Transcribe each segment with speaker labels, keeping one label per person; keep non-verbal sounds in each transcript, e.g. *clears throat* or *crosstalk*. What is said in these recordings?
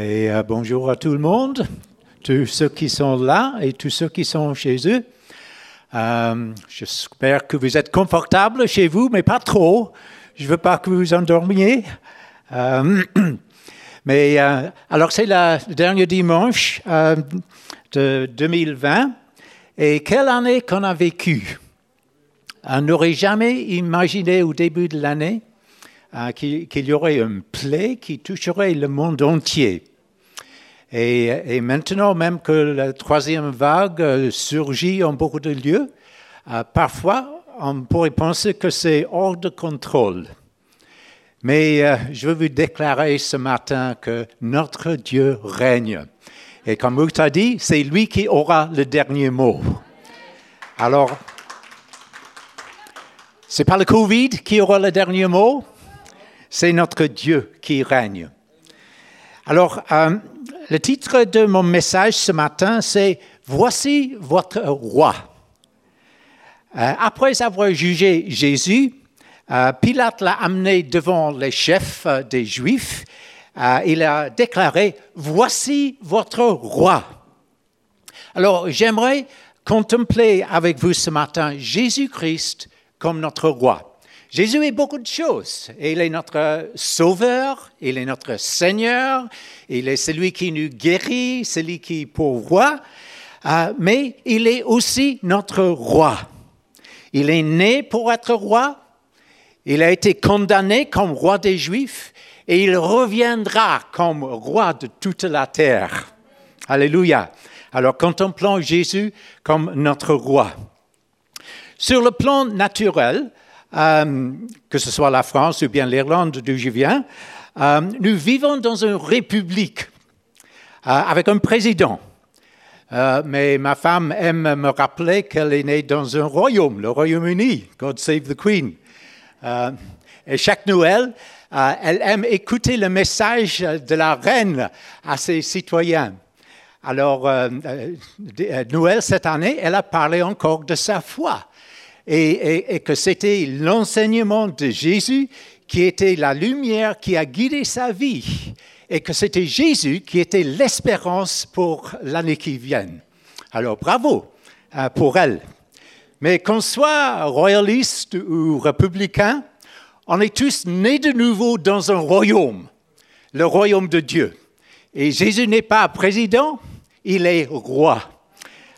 Speaker 1: Et euh, bonjour à tout le monde, tous ceux qui sont là et tous ceux qui sont chez eux. Euh, J'espère que vous êtes confortables chez vous, mais pas trop. Je ne veux pas que vous endormiez. Euh, *clears throat* mais alors c'est le dernier dimanche de 2020. Et quelle année qu'on a vécu On n'aurait jamais imaginé au début de l'année euh, qu'il y aurait un plaie qui toucherait le monde entier. Et, et, maintenant, même que la troisième vague euh, surgit en beaucoup de lieux, euh, parfois on pourrait penser que c'est hors de contrôle. Mais euh, je veux vous déclarer ce matin que notre Dieu règne. Et comme vous a dit, c'est lui qui aura le dernier mot. Alors, c'est pas le Covid qui aura le dernier mot, c'est notre Dieu qui règne. Alors, euh, le titre de mon message ce matin, c'est Voici votre roi. Euh, après avoir jugé Jésus, euh, Pilate l'a amené devant les chefs des Juifs. Il a déclaré Voici votre roi. Alors, j'aimerais contempler avec vous ce matin Jésus-Christ comme notre roi. Jésus est beaucoup de choses. Il est notre sauveur, il est notre Seigneur, il est celui qui nous guérit, celui qui pourvoit, euh, mais il est aussi notre roi. Il est né pour être roi, il a été condamné comme roi des Juifs et il reviendra comme roi de toute la terre. Alléluia. Alors contemplons Jésus comme notre roi. Sur le plan naturel, euh, que ce soit la France ou bien l'Irlande d'où je viens, euh, nous vivons dans une république euh, avec un président. Mais ma femme aime me rappeler qu'elle est née dans un royaume, le Royaume-Uni. God save the Queen. Et chaque Noël, elle aime écouter le message de la reine à ses citoyens. Alors, Noël cette année, elle a parlé encore de sa foi et, que c'était l'enseignement de Jésus qui était la lumière qui a guidé sa vie et que c'était Jésus qui était l'espérance pour l'année qui vient. Alors bravo euh, pour elle. Mais qu'on soit royaliste ou républicain, on est tous nés de nouveau dans un royaume, le royaume de Dieu. Et Jésus n'est pas président, il est roi.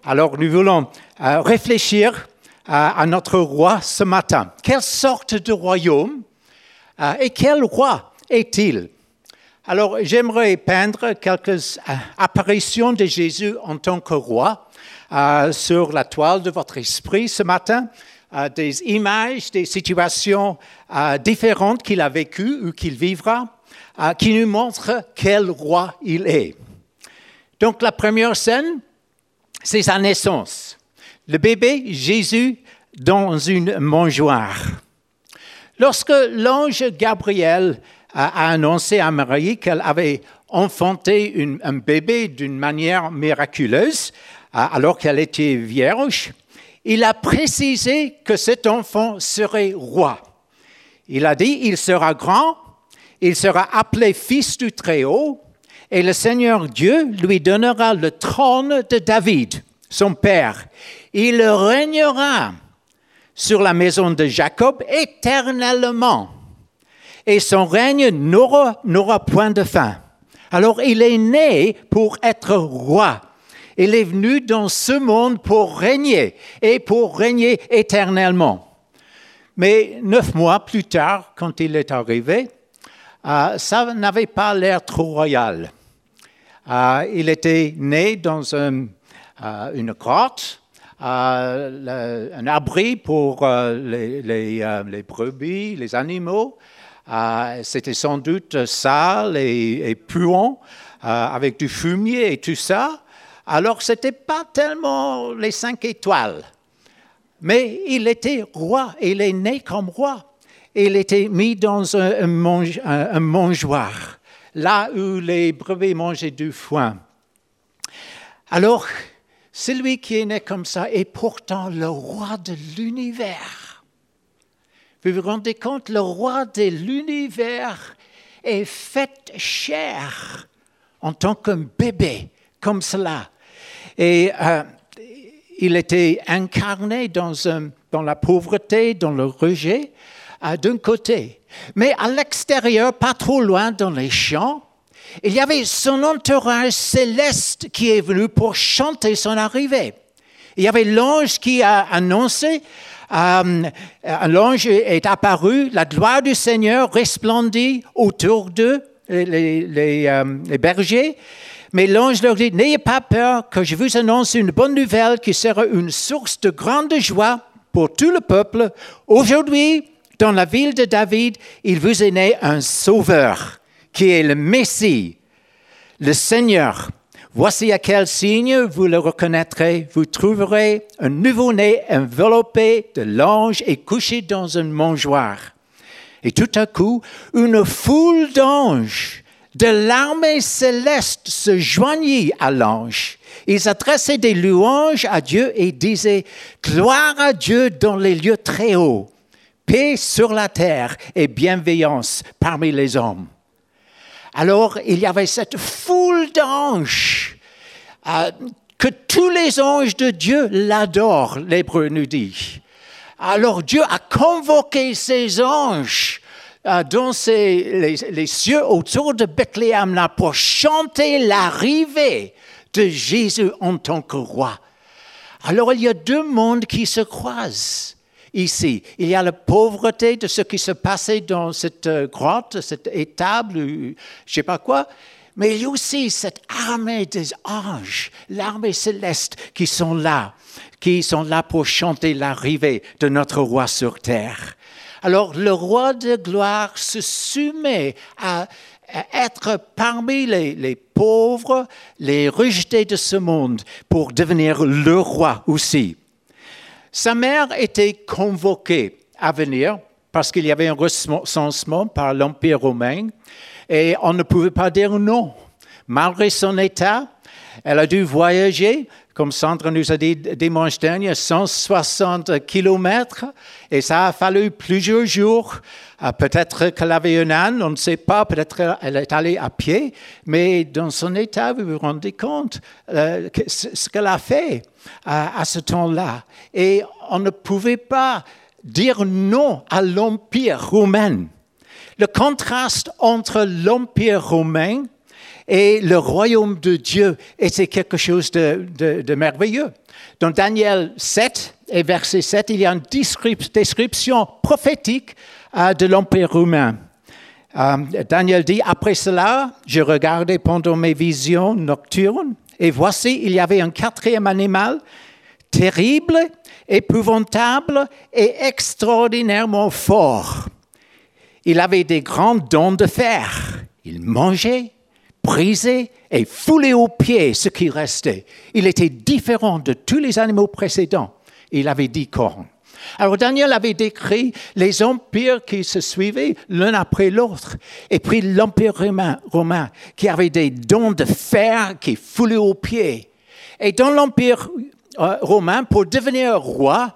Speaker 1: Alors nous voulons euh, réfléchir à, notre roi ce matin. Quelle sorte de royaume euh, et quel roi est-il? Alors j'aimerais peindre quelques euh, apparitions de Jésus en tant que roi euh, sur la toile de votre esprit ce matin. Des images, des situations différentes qu'il a vécues ou qu'il vivra, qui nous montrent quel roi il est. Donc la première scène, c'est sa naissance. Le bébé Jésus dans une mangeoire. Lorsque l'ange Gabriel a annoncé à Marie qu'elle avait enfanté un bébé d'une manière miraculeuse, alors qu'elle était vierge, il a précisé que cet enfant serait roi. Il a dit, il sera grand, il sera appelé fils du Très-Haut, et le Seigneur Dieu lui donnera le trône de David, son père. Il régnera sur la maison de Jacob éternellement. Et son règne n'aura point de fin. Alors il est né pour être roi. Il est venu dans ce monde pour régner et pour régner éternellement. Mais neuf mois plus tard, quand il est arrivé, euh, ça n'avait pas l'air trop royal. Euh, il était né dans un, une grotte euh, un abri pour euh, les, euh, brebis, les animaux. C'était sans doute sale et, puant, avec du fumier et tout ça. Alors, ce n'était pas tellement les cinq étoiles. Mais il était roi, il est né comme roi. Il était mis dans un, mange, un mangeoire, là où les brebis mangeaient du foin. Alors, celui qui est né comme ça est pourtant le roi de l'univers. Vous vous rendez compte, le roi de l'univers est fait chair en tant qu'un bébé, comme cela. Et euh, il était incarné dans, la pauvreté, dans le rejet, d'un côté. Mais à l'extérieur, pas trop loin dans les champs, il y avait son entourage céleste qui est venu pour chanter son arrivée. Il y avait l'ange qui a annoncé, euh, l'ange est apparu, la gloire du Seigneur resplendit autour d'eux, les, euh, les, bergers. Mais l'ange leur dit, n'ayez pas peur que je vous annonce une bonne nouvelle qui sera une source de grande joie pour tout le peuple. Aujourd'hui, dans la ville de David, il vous est né un sauveur qui est le Messie, le Seigneur. Voici à quel signe vous le reconnaîtrez. Vous trouverez un nouveau-né enveloppé de l'ange et couché dans un mangeoire. Et tout à coup, une foule d'anges de l'armée céleste se joignit à l'ange. Ils adressaient des louanges à Dieu et disaient Gloire à Dieu dans les lieux très hauts, paix sur la terre et bienveillance parmi les hommes. Alors il y avait cette foule d'anges, euh, que tous les anges de Dieu l'adorent, l'Hébreu nous dit. Alors Dieu a convoqué ses anges euh, dans les, cieux autour de Bethléem là, pour chanter l'arrivée de Jésus en tant que roi. Alors il y a deux mondes qui se croisent ici. Il y a la pauvreté de ce qui se passait dans cette euh, grotte, cette étable, je ne sais pas quoi. Mais il y a aussi cette armée des anges, l'armée céleste qui sont là, qui sont là pour chanter l'arrivée de notre roi sur terre. Alors le roi de gloire se soumet à, être parmi les, pauvres, les rejetés de ce monde, pour devenir le roi aussi. Sa mère était convoquée à venir parce qu'il y avait un recensement par l'Empire romain et on ne pouvait pas dire non. Malgré son état, elle a dû voyager, comme Sandra nous a dit dimanche dernier, 160 kilomètres et ça a fallu plusieurs jours. Euh, peut-être qu'elle avait un âne, on ne sait pas, peut-être qu'elle est allée à pied, mais dans son état, vous vous rendez compte euh, ce qu'elle a fait à, ce temps-là. Et on ne pouvait pas dire non à l'Empire romain. Le contraste entre l'Empire romain et le royaume de Dieu était quelque chose de, merveilleux. Dans Daniel 7 et verset 7, il y a une description prophétique euh, de l'Empire romain. Euh, Daniel dit, après cela, je regardais pendant mes visions nocturnes et voici, il y avait un quatrième animal terrible, épouvantable et extraordinairement fort. Il avait des grands dents de fer. Il mangeait, brisait et foulait aux pieds ce qui restait. Il était différent de tous les animaux précédents. Il avait dix cornes. Alors Daniel avait décrit les empires qui se suivaient l'un après l'autre. Et puis l'empire romain, qui avait des dons de fer qui foulaient aux pieds. Et dans l'empire euh, romain, pour devenir roi,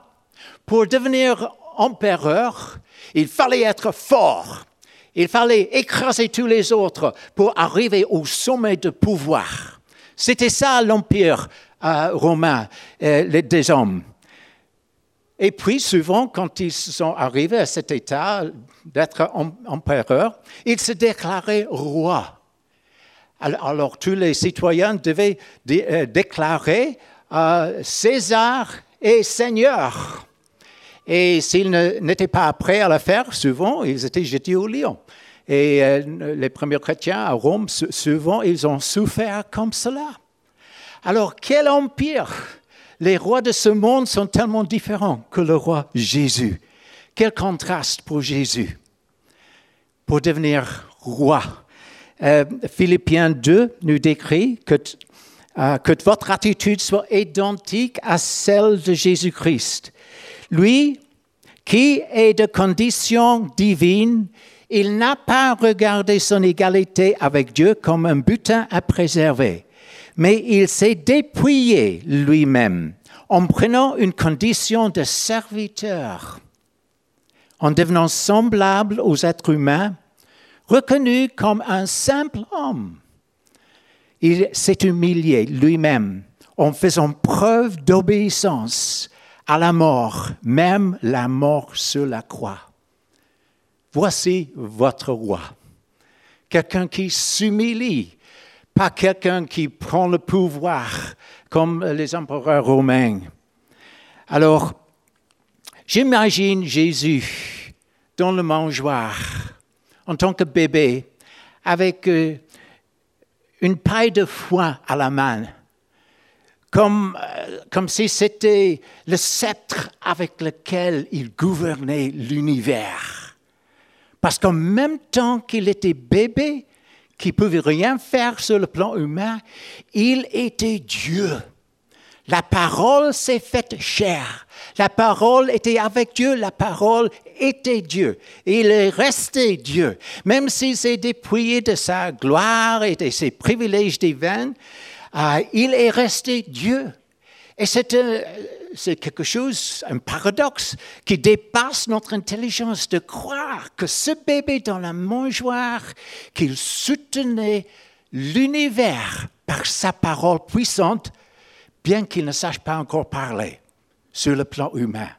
Speaker 1: pour devenir empereur, il fallait être fort. Il fallait écraser tous les autres pour arriver au sommet de pouvoir. C'était ça l'empire euh, romain euh, des hommes. Et puis, souvent, quand ils sont arrivés à cet état d'être empereur, ils se déclaraient roi. Alors, tous les citoyens devaient euh, déclarer euh, César et Seigneur. Et s'ils n'étaient pas prêts à le faire, souvent, ils étaient jetés au lion. Et euh, les premiers chrétiens à Rome, souvent, ils ont souffert comme cela. Alors, quel empire? Les rois de ce monde sont tellement différents que le roi Jésus. Quel contraste pour Jésus, pour devenir roi. Euh, Philippiens 2 nous décrit que, euh, que votre attitude soit identique à celle de Jésus-Christ. Lui, qui est de condition divine, il n'a pas regardé son égalité avec Dieu comme un butin à préserver mais il s'est dépouillé lui-même en prenant une condition de serviteur, en devenant semblable aux êtres humains, reconnu comme un simple homme. il s'est humilié lui-même en faisant preuve d'obéissance à la mort, même la mort sur la croix. Voici votre roi. Quelqu'un qui s'humilie, pas quelqu'un qui prend le pouvoir comme les empereurs romains. Alors, j'imagine Jésus dans le mangeoire en tant que bébé avec euh, une paille de foin à la main, comme, euh, comme si c'était le sceptre avec lequel il gouvernait l'univers. Parce qu'en même temps qu'il était bébé, qui ne pouvait rien faire sur le plan humain, il était Dieu. La parole s'est faite chair. La parole était avec Dieu, la parole était Dieu. il est resté Dieu. Même s'il s'est dépouillé de sa gloire et de ses privilèges divins, euh, il est resté Dieu. Et c'est quelque chose, un paradoxe qui dépasse notre intelligence de croire que ce bébé dans la mangeoire, qu'il soutenait l'univers par sa parole puissante, bien qu'il ne sache pas encore parler sur le plan humain.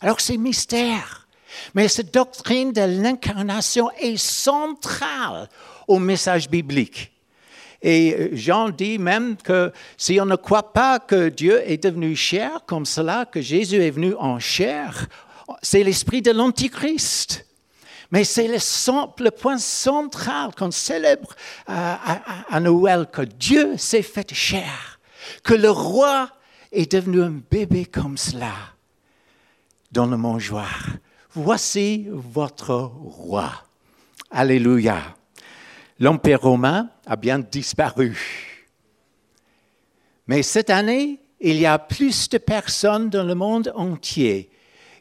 Speaker 1: Alors c'est mystère. Mais cette doctrine de l'incarnation est centrale au message biblique. Et Jean dit même que si on ne croit pas que Dieu est devenu chair comme cela, que Jésus est venu en chair, c'est l'esprit de l'Antichrist. Mais c'est le, point central qu'on célèbre à Noël, que Dieu s'est fait chair que le roi est devenu un bébé comme cela dans le mangeoire. Voici votre roi. Alléluia. L'Empire romain a bien disparu. Mais cette année, il y a plus de personnes dans le monde entier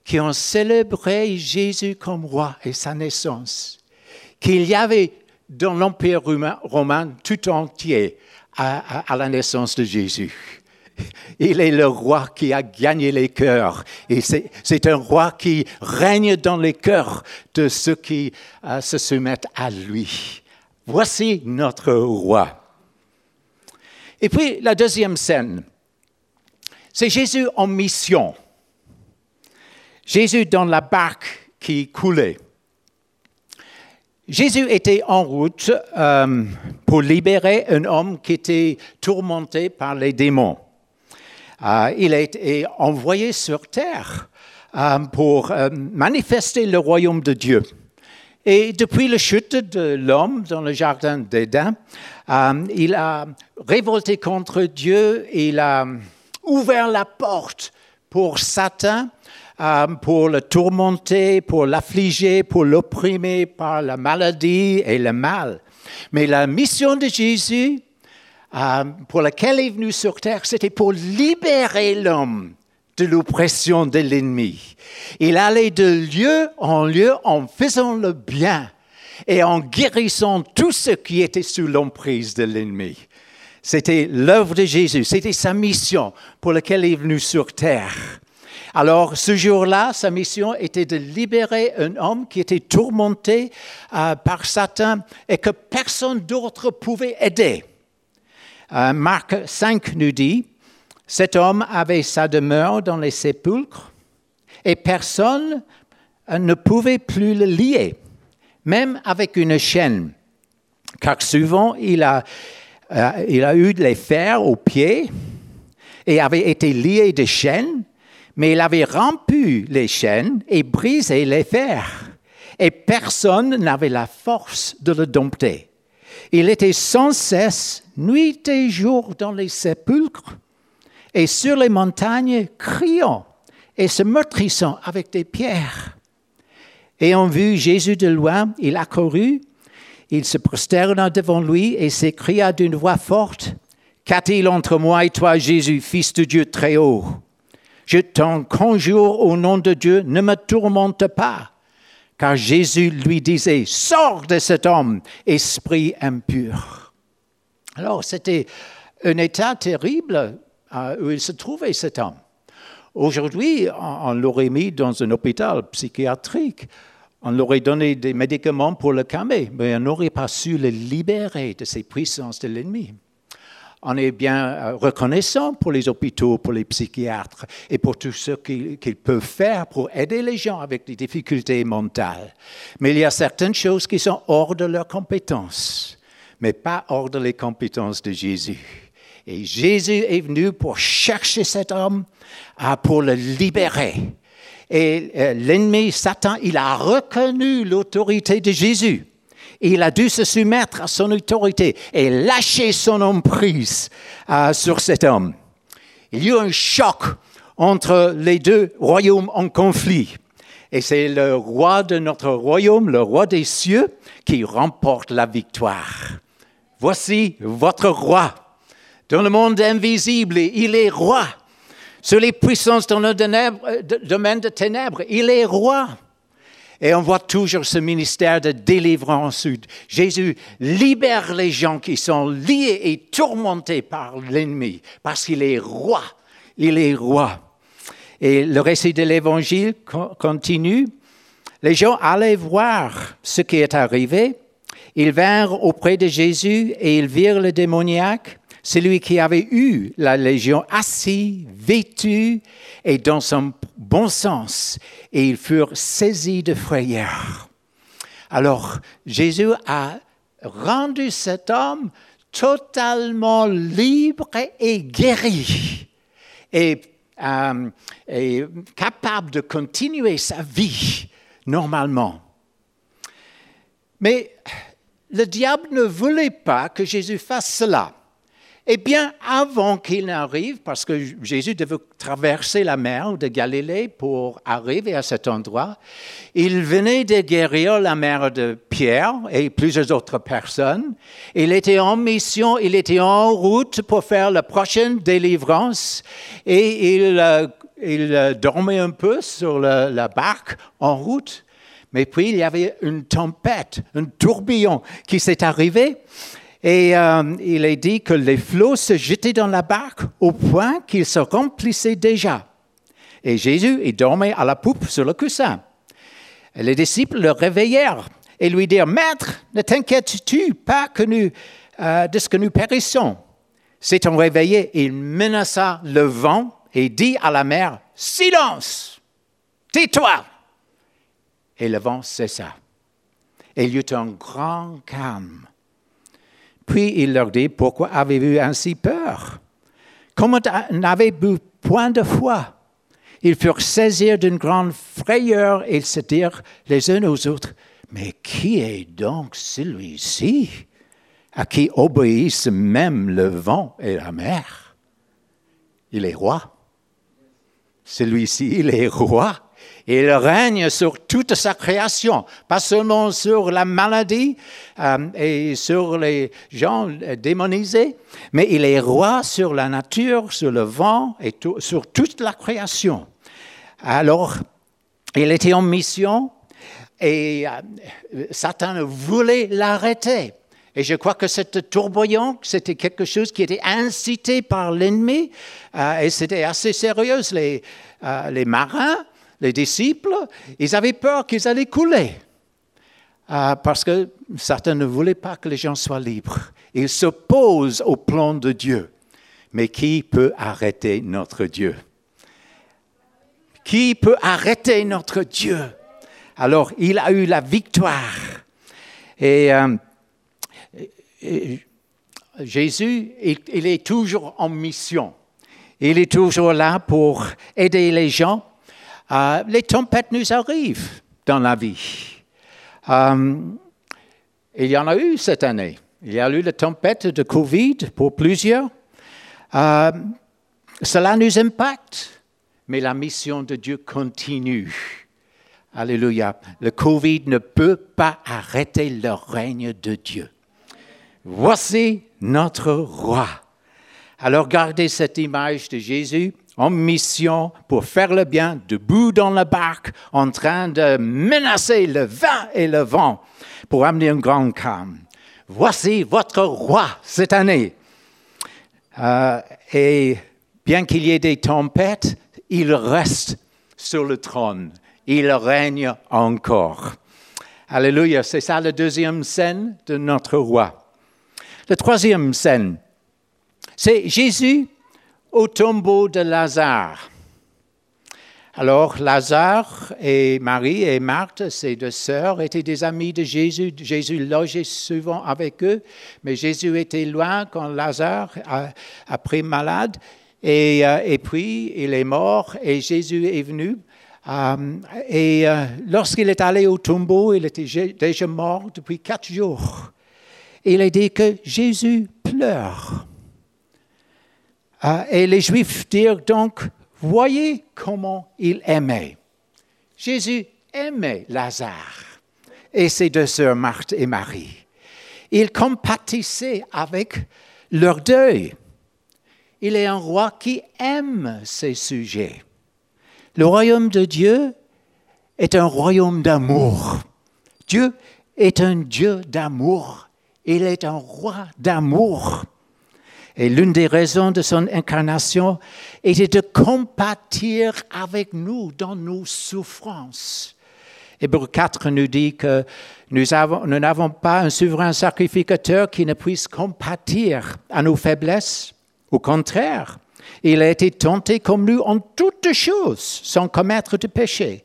Speaker 1: qui ont célébré Jésus comme roi et sa naissance qu'il y avait dans l'Empire romain tout entier à, la naissance de Jésus. Il est le roi qui a gagné les cœurs. Et c'est un roi qui règne dans les cœurs de ceux qui euh, se soumettent à lui. Voici notre roi. Et puis la deuxième scène, c'est Jésus en mission. Jésus dans la barque qui coulait. Jésus était en route euh, pour libérer un homme qui était tourmenté par les démons. Euh, il a été envoyé sur terre euh, pour manifester le royaume de Dieu. Et depuis la chute de l'homme dans le jardin d'Éden, il a révolté contre Dieu, il a ouvert la porte pour Satan euh, pour le tourmenter, pour l'affliger, pour l'opprimer par la maladie et le mal. Mais la mission de Jésus, euh, pour laquelle il est venu sur terre, c'était pour libérer l'homme de l'oppression de l'ennemi. Il allait de lieu en lieu en faisant le bien et en guérissant tout ce qui était sous l'emprise de l'ennemi. C'était l'œuvre de Jésus, c'était sa mission pour laquelle il est venu sur terre. Alors, ce jour-là, sa mission était de libérer un homme qui était tourmenté euh, par Satan et que personne d'autre pouvait aider. Euh, Marc 5 nous dit, cet homme avait sa demeure dans les sépulcres et personne euh, ne pouvait plus le lier, même avec une chaîne, car souvent il a, il a eu les fers aux pieds et avait été lié de chaînes mais il avait rompu les chaînes et brisé les fers, et personne n'avait la force de le dompter. Il était sans cesse, nuit et jour, dans les sépulcres et sur les montagnes, criant et se meurtrissant avec des pierres. Ayant vu Jésus de loin, il accourut, il se prosterna devant lui et s'écria d'une voix forte, Qu'a-t-il entre moi et toi, Jésus, fils de Dieu très haut? Je t'en conjure au nom de Dieu, ne me tourmente pas. Car Jésus lui disait, sors de cet homme, esprit impur. Alors c'était un état terrible euh, où il se trouvait cet homme. Aujourd'hui, on, l'aurait mis dans un hôpital psychiatrique. On l'aurait donné des médicaments pour le calmer, mais on n'aurait pas su le libérer de ces puissances de l'ennemi. on est bien euh, reconnaissant pour les hôpitaux, pour les psychiatres et pour tout ce qu'ils peuvent faire pour aider les gens avec des difficultés mentales. Mais il y a certaines choses qui sont hors de leurs compétences, mais pas hors de les compétences de Jésus. Et Jésus est venu pour chercher cet homme, euh, pour le libérer. Et euh, l'ennemi, Satan, il a reconnu l'autorité de Jésus il a dû se soumettre à son autorité et lâcher son emprise euh, sur cet homme. Il y a eu un choc entre les deux royaumes en conflit. Et c'est le roi de notre royaume, le roi des cieux, qui remporte la victoire. Voici votre roi. Dans le monde invisible, il est roi. Sur les puissances dans le euh, domaine de ténèbres, il est roi. Et on voit toujours ce ministère de délivrance. Jésus libère les gens qui sont liés et tourmentés par l'ennemi, parce qu'il est roi. Il est roi. Et le récit de l'Évangile continue. Les gens allaient voir ce qui est arrivé. Ils vinrent auprès de Jésus et ils virent le démoniaque celui qui avait eu la légion assis, vêtu et dans son bon sens, et ils furent saisis de frayeur. Alors Jésus a rendu cet homme totalement libre et guéri, et, euh, et capable de continuer sa vie normalement. Mais le diable ne voulait pas que Jésus fasse cela. Eh bien, avant qu'il n'arrive, parce que Jésus devait traverser la mer de Galilée pour arriver à cet endroit, il venait de guérir la mère de Pierre et plusieurs autres personnes. Il était en mission, il était en route pour faire la prochaine délivrance et il, euh, il dormait un peu sur la barque en route. Mais puis il y avait une tempête, un tourbillon qui s'est arrivé. Et euh, il est dit que les flots se jetaient dans la barque au point qu'ils se remplissaient déjà. Et Jésus, il dormait à la poupe sur le coussin. les disciples le réveillèrent et lui dirent, Maître, ne t'inquiètes-tu pas que nous, euh, de ce que nous périssons S'étant réveillé, il menaça le vent et dit à la mer, Silence, tais-toi. Et le vent cessa. Il y eut un grand calme. Puis il leur dit, pourquoi avez-vous ainsi peur? Comment n'avez-vous point de foi? Ils furent saisis d'une grande frayeur et se dirent les uns aux autres, mais qui est donc celui-ci? À qui obéissent même le vent et la mer? Il est roi. Celui-ci, il est roi. Il règne sur toute sa création, pas seulement sur la maladie euh, et sur les gens démonisés, mais il est roi sur la nature, sur le vent et sur toute la création. Alors, il était en mission et euh, Satan voulait l'arrêter. Et je crois que cette tourbillon, c'était quelque chose qui était incité par l'ennemi, euh, et c'était assez sérieux. Les, les marins les disciples, ils avaient peur qu'ils allaient couler. Euh, parce que certains ne voulaient pas que les gens soient libres. Ils s'opposent au plan de Dieu. Mais qui peut arrêter notre Dieu? Qui peut arrêter notre Dieu? Alors, il a eu la victoire. Et, euh, Jésus, il est toujours en mission. Il est toujours là pour aider les gens euh, les tempêtes nous arrivent dans la vie. Euh, il y en a eu cette année. Il y a eu la tempête de Covid pour plusieurs. Euh, cela nous impacte, mais la mission de Dieu continue. Alléluia. Le Covid ne peut pas arrêter le règne de Dieu. Voici notre roi. Alors gardez cette image de Jésus en mission pour faire le bien, debout dans la barque, en train de menacer le vent et le vent pour amener un grand calme. Voici votre roi cette année. Euh, et bien qu'il y ait des tempêtes, il reste sur le trône. Il règne encore. Alléluia, c'est ça la deuxième scène de notre roi. La troisième scène, C'est Jésus au tombeau de Lazare. Alors Lazare et Marie et Marthe, ses deux sœurs, étaient des amis de Jésus. Jésus logeait souvent avec eux, mais Jésus était loin quand Lazare a, pris malade. Et, euh, et, puis il est mort et Jésus est venu. Euh, et euh, lorsqu'il est allé au tombeau, il était déjà mort depuis quatre jours. Il a dit que Jésus pleure. Et les Juifs dirent donc, Voyez comment il aimait. Jésus aimait Lazare et ses deux sœurs Marthe et Marie. Il compatissait avec leur deuil. Il est un roi qui aime ses sujets. Le royaume de Dieu est un royaume d'amour. Dieu est un Dieu d'amour. Il est un roi d'amour. Et l'une des raisons de son incarnation était de compatir avec nous dans nos souffrances. Hébreu 4 nous dit que nous n'avons pas un souverain sacrificateur qui ne puisse compatir à nos faiblesses. Au contraire, il a été tenté comme nous en toutes choses, sans commettre de péché.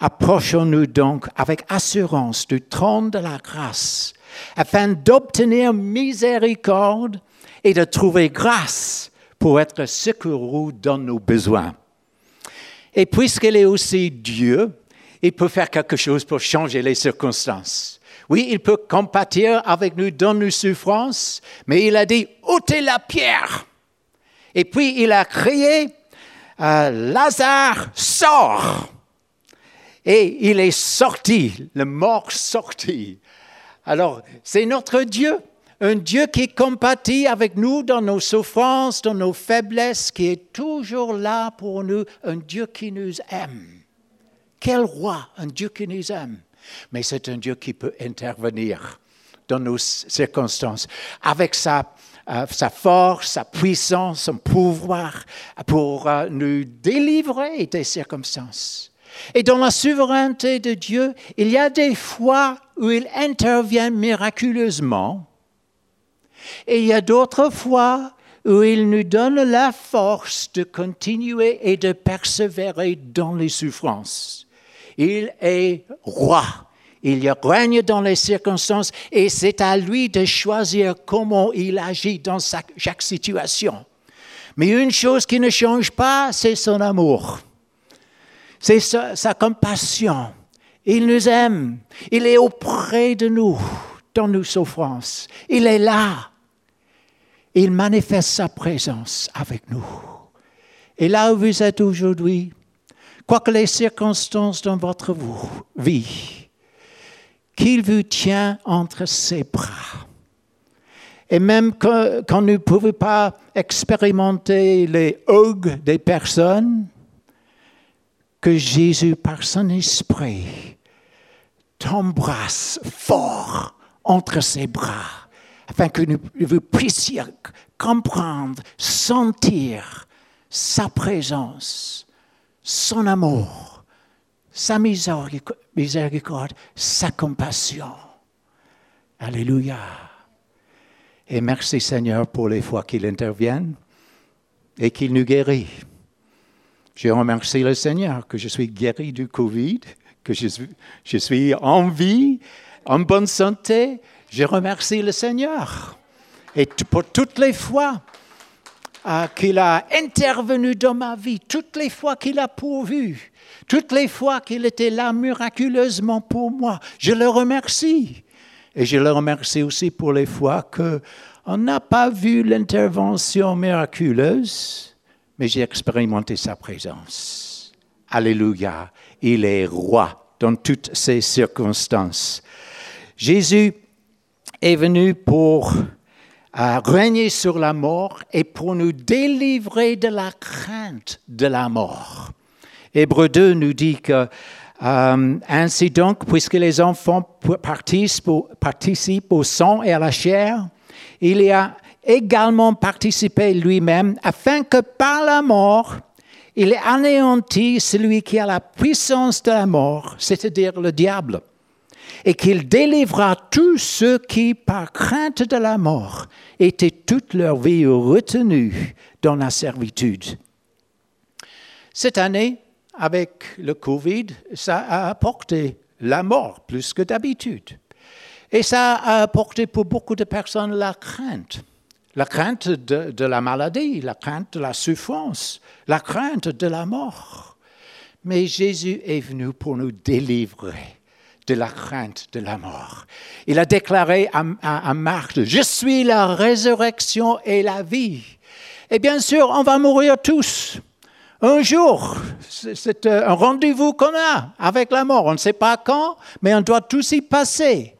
Speaker 1: Approchons-nous donc avec assurance du trône de la grâce, afin d'obtenir miséricorde et de trouver grâce pour être secouru dans nos besoins. Et puisqu'il est aussi Dieu, il peut faire quelque chose pour changer les circonstances. Oui, il peut compatir avec nous dans nos souffrances, mais il a dit, ôtez la pierre. Et puis il a crié, euh, Lazare sort. Et il est sorti, le mort sorti. Alors, c'est notre Dieu un Dieu qui compatit avec nous dans nos souffrances, dans nos faiblesses, qui est toujours là pour nous, un Dieu qui nous aime. Quel roi, un Dieu qui nous aime. Mais c'est un Dieu qui peut intervenir dans nos circonstances avec sa, euh, sa force, sa puissance, son pouvoir pour euh, nous délivrer des circonstances. Et dans la souveraineté de Dieu, il y a des fois où il intervient miraculeusement et il y a d'autres fois où il nous donne la force de continuer et de persévérer dans les souffrances. Il est roi. Il règne dans les circonstances et c'est à lui de choisir comment il agit dans chaque situation. Mais une chose qui ne change pas, c'est son amour. C'est sa, sa compassion. Il nous aime. Il est auprès de nous dans nos souffrances. Il est là il manifeste sa présence avec nous. Et là où vous êtes aujourd'hui, quoi que les circonstances dans votre vie, qu'il vous tient entre ses bras. Et même quand, nous ne pouvons pas expérimenter les hugs des personnes, que Jésus, par son esprit, t'embrasse fort entre ses bras afin que vous puissiez comprendre, sentir sa présence, son amour, sa miséricorde, sa compassion. Alléluia. Et merci Seigneur pour les fois qu'il intervient et qu'il nous guérit. Je remercie le Seigneur que je suis guéri du Covid, que je suis en vie, en bonne santé, je remercie le Seigneur. Et pour toutes les fois euh, qu'il a intervenu dans ma vie, toutes les fois qu'il a pourvu, toutes les fois qu'il était là miraculeusement pour moi, je le remercie. Et je le remercie aussi pour les fois qu'on n'a pas vu l'intervention miraculeuse, mais j'ai expérimenté sa présence. Alléluia. Il est roi dans toutes ces circonstances. Jésus est venu pour euh, régner sur la mort et pour nous délivrer de la crainte de la mort. Hébreu 2 nous dit que euh, ainsi donc, puisque les enfants participent au, participent au sang et à la chair, il y a également participé lui-même afin que par la mort, il ait anéanti celui qui a la puissance de la mort, c'est-à-dire le diable et qu'il délivra tous ceux qui, par crainte de la mort, étaient toute leur vie retenus dans la servitude. Cette année, avec le Covid, ça a apporté la mort plus que d'habitude. Et ça a apporté pour beaucoup de personnes la crainte. La crainte de, la maladie, la crainte de la souffrance, la crainte de la mort. Mais Jésus est venu pour nous délivrer de la crainte de la mort. Il a déclaré à, à, Marthe, je suis la résurrection et la vie. Et bien sûr, on va mourir tous. Un jour, c'est un rendez-vous qu'on a avec la mort. On ne sait pas quand, mais on doit tous y passer.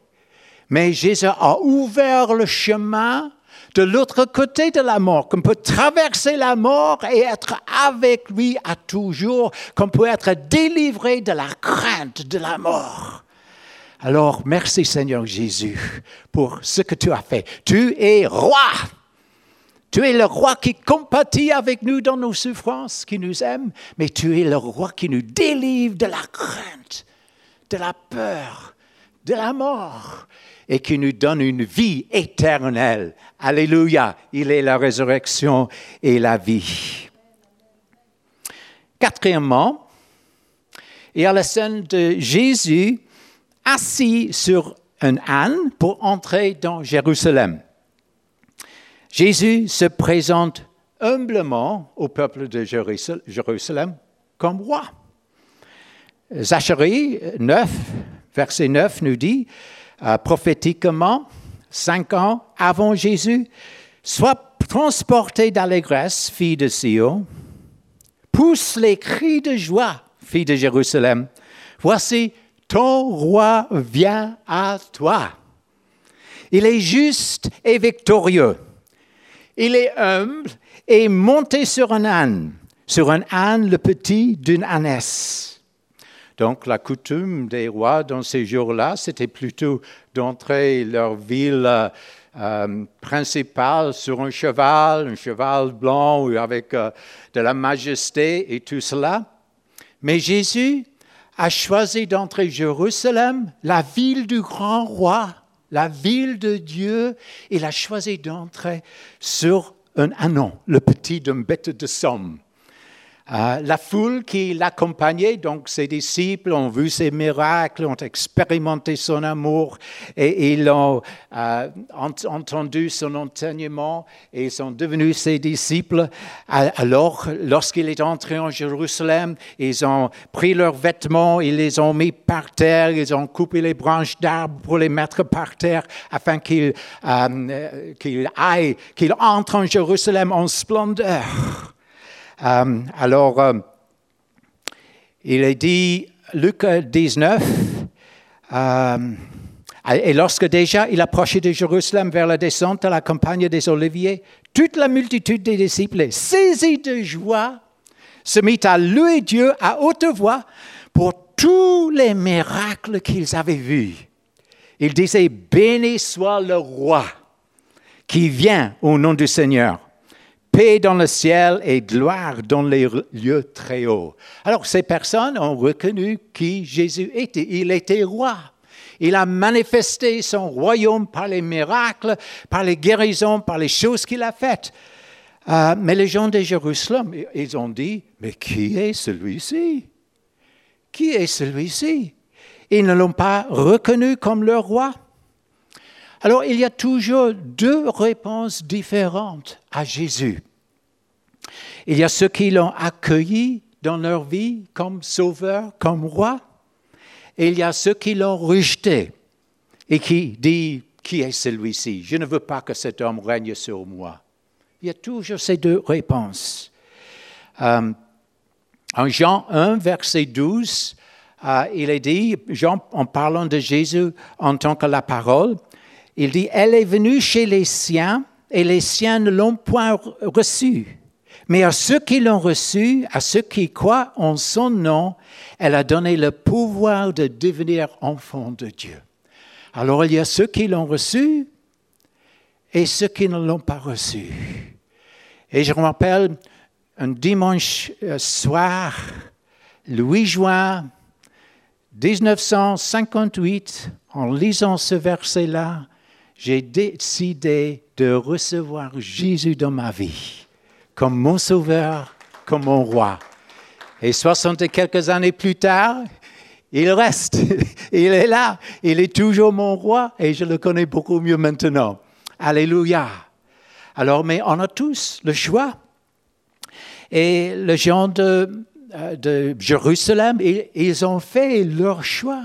Speaker 1: Mais Jésus a ouvert le chemin de l'autre côté de la mort, qu'on peut traverser la mort et être avec lui à toujours, qu'on peut être délivré de la crainte de la mort. Alors, merci Seigneur Jésus pour ce que tu as fait. Tu es roi. Tu es le roi qui compatit avec nous dans nos souffrances, qui nous aime, mais tu es le roi qui nous délivre de la crainte, de la peur, de la mort, et qui nous donne une vie éternelle. Alléluia, il est la résurrection et la vie. Quatrièmement, il y a la scène de Jésus assis sur un âne pour entrer dans Jérusalem. Jésus se présente humblement au peuple de Jérusalem comme roi. Zacharie 9, verset 9 nous dit, euh, prophétiquement, cinq ans avant Jésus, Sois transporté d'allégresse, fille de Sion, pousse les cris de joie, fille de Jérusalem. Voici, ton roi vient à toi. Il est juste et victorieux. Il est humble et monté sur un âne, sur un âne le petit d'une ânesse. Donc la coutume des rois dans ces jours-là, c'était plutôt d'entrer leur ville euh, principale sur un cheval, un cheval blanc avec euh, de la majesté et tout cela. Mais Jésus a choisi d'entrer Jérusalem, la ville du grand roi, la ville de Dieu. Il a choisi d'entrer sur un anon, le petit d'une bête de somme. Euh, la foule qui l'accompagnait, donc ses disciples, ont vu ses miracles, ont expérimenté son amour et ils ont euh, entendu son enseignement et sont devenus ses disciples. Alors, lorsqu'il est entré en Jérusalem, ils ont pris leurs vêtements, ils les ont mis par terre, ils ont coupé les branches d'arbres pour les mettre par terre afin qu'il euh, aille, qu'il entre en Jérusalem en splendeur. Euh, alors, euh, il est dit, Luc 19, euh, et lorsque déjà il approchait de Jérusalem vers la descente à la campagne des Oliviers, toute la multitude des disciples, saisis de joie, se mit à louer Dieu à haute voix pour tous les miracles qu'ils avaient vus. Ils disaient, béni soit le roi qui vient au nom du Seigneur paix dans le ciel et gloire dans les lieux très hauts. Alors ces personnes ont reconnu qui Jésus était. Il était roi. Il a manifesté son royaume par les miracles, par les guérisons, par les choses qu'il a faites. Euh, mais les gens de Jérusalem, ils ont dit, mais qui est celui-ci? Qui est celui-ci? Ils ne l'ont pas reconnu comme leur roi. Alors il y a toujours deux réponses différentes à Jésus. Il y a ceux qui l'ont accueilli dans leur vie comme sauveur, comme roi, et il y a ceux qui l'ont rejeté et qui disent, qui est celui-ci? Je ne veux pas que cet homme règne sur moi. Il y a toujours ces deux réponses. Euh, en Jean 1, verset 12, euh, il est dit, Jean, en parlant de Jésus en tant que la parole, il dit, elle est venue chez les siens et les siens ne l'ont point reçue. Mais à ceux qui l'ont reçue, à ceux qui croient en son nom, elle a donné le pouvoir de devenir enfants de Dieu. Alors il y a ceux qui l'ont reçu et ceux qui ne l'ont pas reçu. Et je me rappelle un dimanche euh, soir, le 8 juin 1958, en lisant ce verset-là, j'ai décidé de recevoir Jésus dans ma vie comme mon sauveur, comme mon roi. Et 60 et quelques années plus tard, il reste, *laughs* il est là, il est toujours mon roi et je le connais beaucoup mieux maintenant. Alléluia. Alors, mais on a tous le choix. Et les gens de, euh, de Jérusalem, ils ont fait leur choix.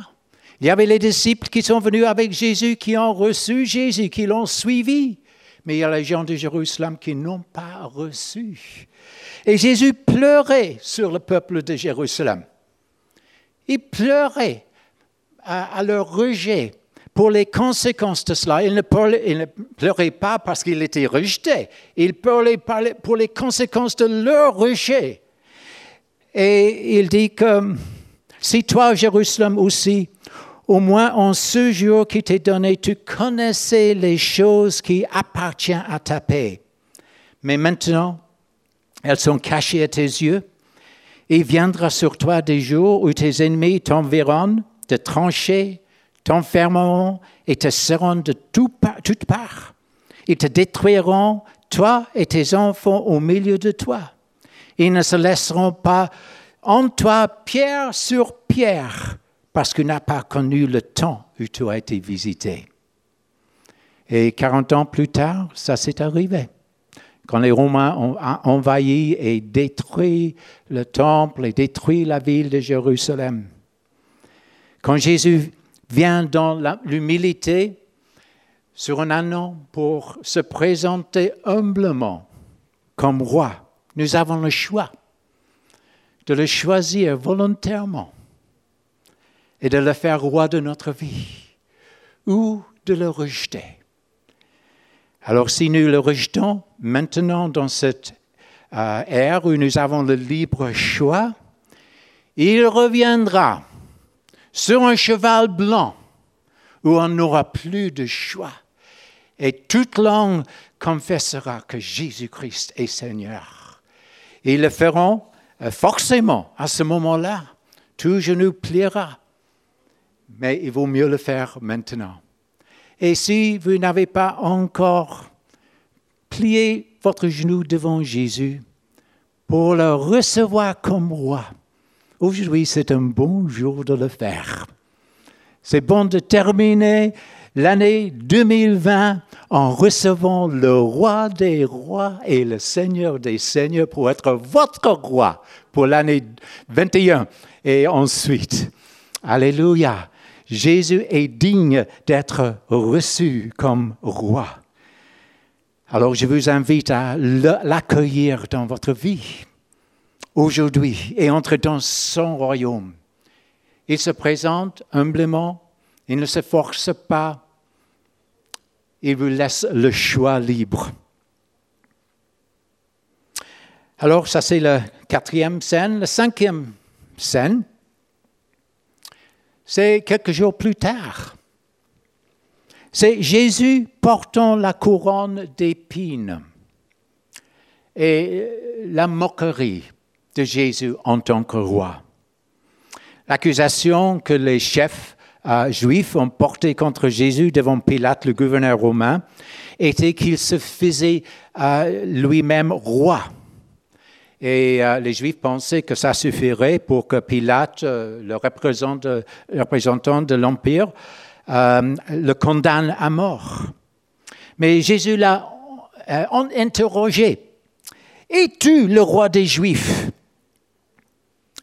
Speaker 1: Il y avait les disciples qui sont venus avec Jésus, qui ont reçu Jésus, qui l'ont suivi. Mais il y a les gens de Jérusalem qui n'ont pas reçu. Et Jésus pleurait sur le peuple de Jérusalem. Il pleurait à, leur rejet pour les conséquences de cela. Il ne pleurait, pas parce qu'il était rejeté. Il pleurait pour les conséquences de leur rejet. Et il dit que si toi, Jérusalem aussi, au moins en ce jour qui t'est donné, tu connaissais les choses qui appartiennent à ta paix. Mais maintenant, elles sont cachées à tes yeux. Il viendra sur toi des jours où tes ennemis t'environnent, te trancher, t'enfermeront et te seront de toutes parts. Ils te détruiront, toi et tes enfants au milieu de toi. Ils ne se laisseront pas en toi pierre sur pierre parce qu'il n'a pas connu le temps où tu as été visité. Et 40 ans plus tard, ça s'est arrivé. Quand les Romains ont envahi et détruit le temple et détruit la ville de Jérusalem. Quand Jésus vient dans l'humilité sur un anneau pour se présenter humblement comme roi, nous avons le choix de le choisir volontairement et de le faire roi de notre vie ou de le rejeter. Alors si nous le rejetons maintenant dans cette euh, ère où nous avons le libre choix, il reviendra sur un cheval blanc où on n'aura plus de choix. Et toute langue confessera que Jésus-Christ est Seigneur. Ils le feront euh, forcément à ce moment-là. Tout genou pliera mais il vaut mieux le faire maintenant. Et si vous n'avez pas encore plié votre genou devant Jésus pour le recevoir comme roi, aujourd'hui c'est un bon jour de le faire. C'est bon de terminer l'année 2020 en recevant le roi des rois et le seigneur des seigneurs pour être votre roi pour l'année 21 et ensuite. Alléluia. Jésus est digne d'être reçu comme roi. Alors je vous invite à l'accueillir dans votre vie aujourd'hui et entrer dans son royaume. Il se présente humblement, il ne se force pas, il vous laisse le choix libre. Alors ça c'est la quatrième scène. La cinquième scène, c'est quelques jours plus tard. C'est Jésus portant la couronne d'épines et la moquerie de Jésus en tant que roi. L'accusation que les chefs euh, juifs ont portée contre Jésus devant Pilate, le gouverneur romain, était qu'il se faisait euh, lui-même roi. Et euh, les Juifs pensaient que ça suffirait pour que Pilate, euh, le, représentant, de l'Empire, euh, le condamne à mort. Mais Jésus l'a interrogé. Es-tu le roi des Juifs?